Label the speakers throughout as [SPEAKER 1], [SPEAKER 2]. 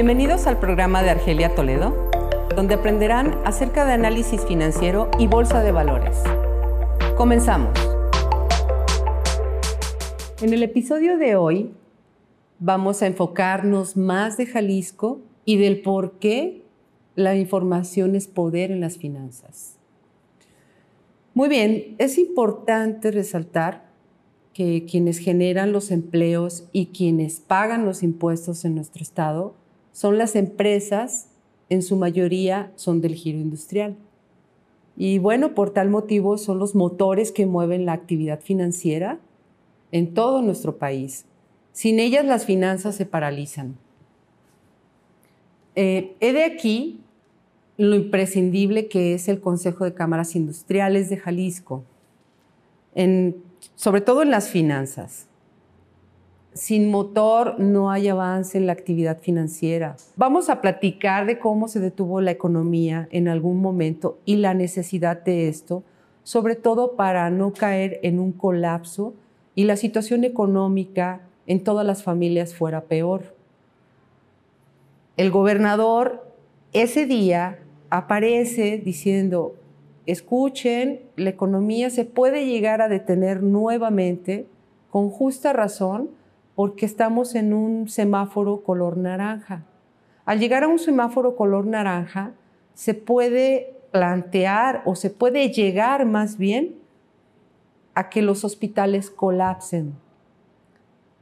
[SPEAKER 1] Bienvenidos al programa de Argelia Toledo, donde aprenderán acerca de análisis financiero y bolsa de valores. Comenzamos. En el episodio de hoy vamos a enfocarnos más de Jalisco y del por qué la información es poder en las finanzas. Muy bien, es importante resaltar que quienes generan los empleos y quienes pagan los impuestos en nuestro estado son las empresas, en su mayoría son del giro industrial. Y bueno, por tal motivo son los motores que mueven la actividad financiera en todo nuestro país. Sin ellas las finanzas se paralizan. Eh, he de aquí lo imprescindible que es el Consejo de Cámaras Industriales de Jalisco, sobre todo en las finanzas. Sin motor no hay avance en la actividad financiera. Vamos a platicar de cómo se detuvo la economía en algún momento y la necesidad de esto, sobre todo para no caer en un colapso y la situación económica en todas las familias fuera peor. El gobernador ese día aparece diciendo, escuchen, la economía se puede llegar a detener nuevamente con justa razón porque estamos en un semáforo color naranja. Al llegar a un semáforo color naranja, se puede plantear o se puede llegar más bien a que los hospitales colapsen.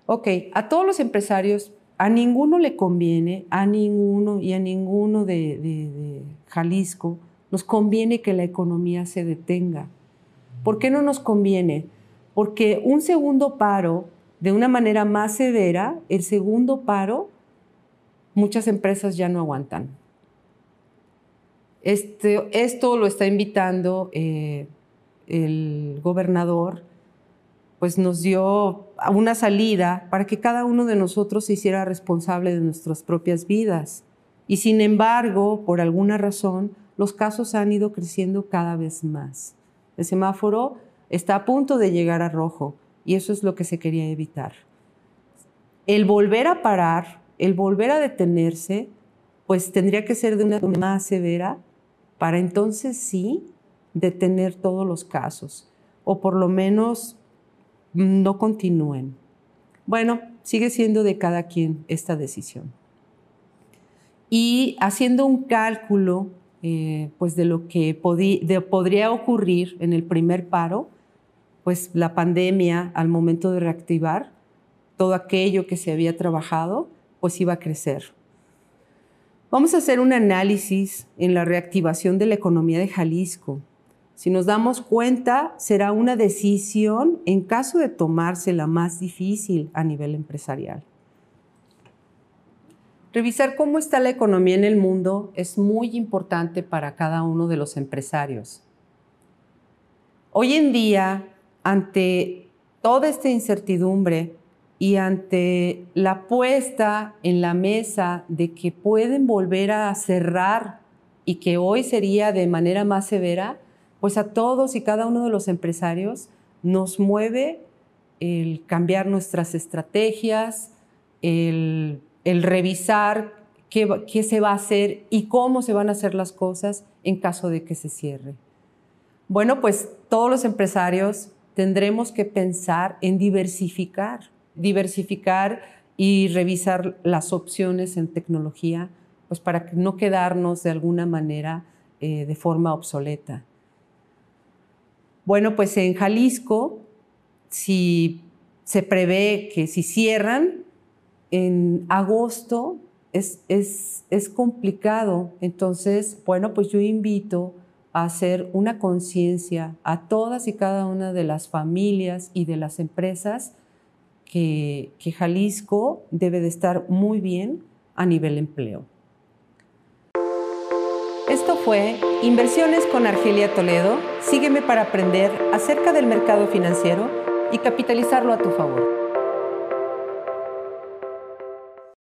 [SPEAKER 1] Ok, a todos los empresarios a ninguno le conviene, a ninguno y a ninguno de, Jalisco, nos conviene que la economía se detenga. ¿Por qué no nos conviene? Porque un segundo paro, de una manera más severa, el segundo paro, muchas empresas ya no aguantan. Este, esto lo está invitando eh, el gobernador pues nos dio una salida para que cada uno de nosotros se hiciera responsable de nuestras propias vidas. Y sin embargo, por alguna razón, los casos han ido creciendo cada vez más. El semáforo está a punto de llegar a rojo y eso es lo que se quería evitar. El volver a parar, el volver a detenerse, pues tendría que ser de una manera más severa para entonces sí detener todos los casos o por lo menos no continúen. Bueno, sigue siendo de cada quien esta decisión. Y haciendo un cálculo eh, pues de lo que podría ocurrir en el primer paro, pues la pandemia al momento de reactivar todo aquello que se había trabajado, pues iba a crecer. Vamos a hacer un análisis en la reactivación de la economía de Jalisco si nos damos cuenta, será una decisión en caso de tomarse la más difícil a nivel empresarial. Revisar cómo está la economía en el mundo es muy importante para cada uno de los empresarios. Hoy en día, ante toda esta incertidumbre y ante la puesta en la mesa de que pueden volver a cerrar y que hoy sería de manera más severa, pues a todos y cada uno de los empresarios nos mueve el cambiar nuestras estrategias, el, revisar qué, se va a hacer y cómo se van a hacer las cosas en caso de que se cierre. Bueno, pues todos los empresarios tendremos que pensar en diversificar, diversificar y revisar las opciones en tecnología, pues para no quedarnos de alguna manera eh, de forma obsoleta. Bueno, pues en Jalisco, si se prevé que si cierran en agosto es, es, complicado. Entonces, bueno, pues yo invito hacer una conciencia a todas y cada una de las familias y de las empresas que, Jalisco debe de estar muy bien a nivel empleo. Esto fue Inversiones con Argelia Toledo. Sígueme para aprender acerca del mercado financiero y capitalizarlo a tu favor.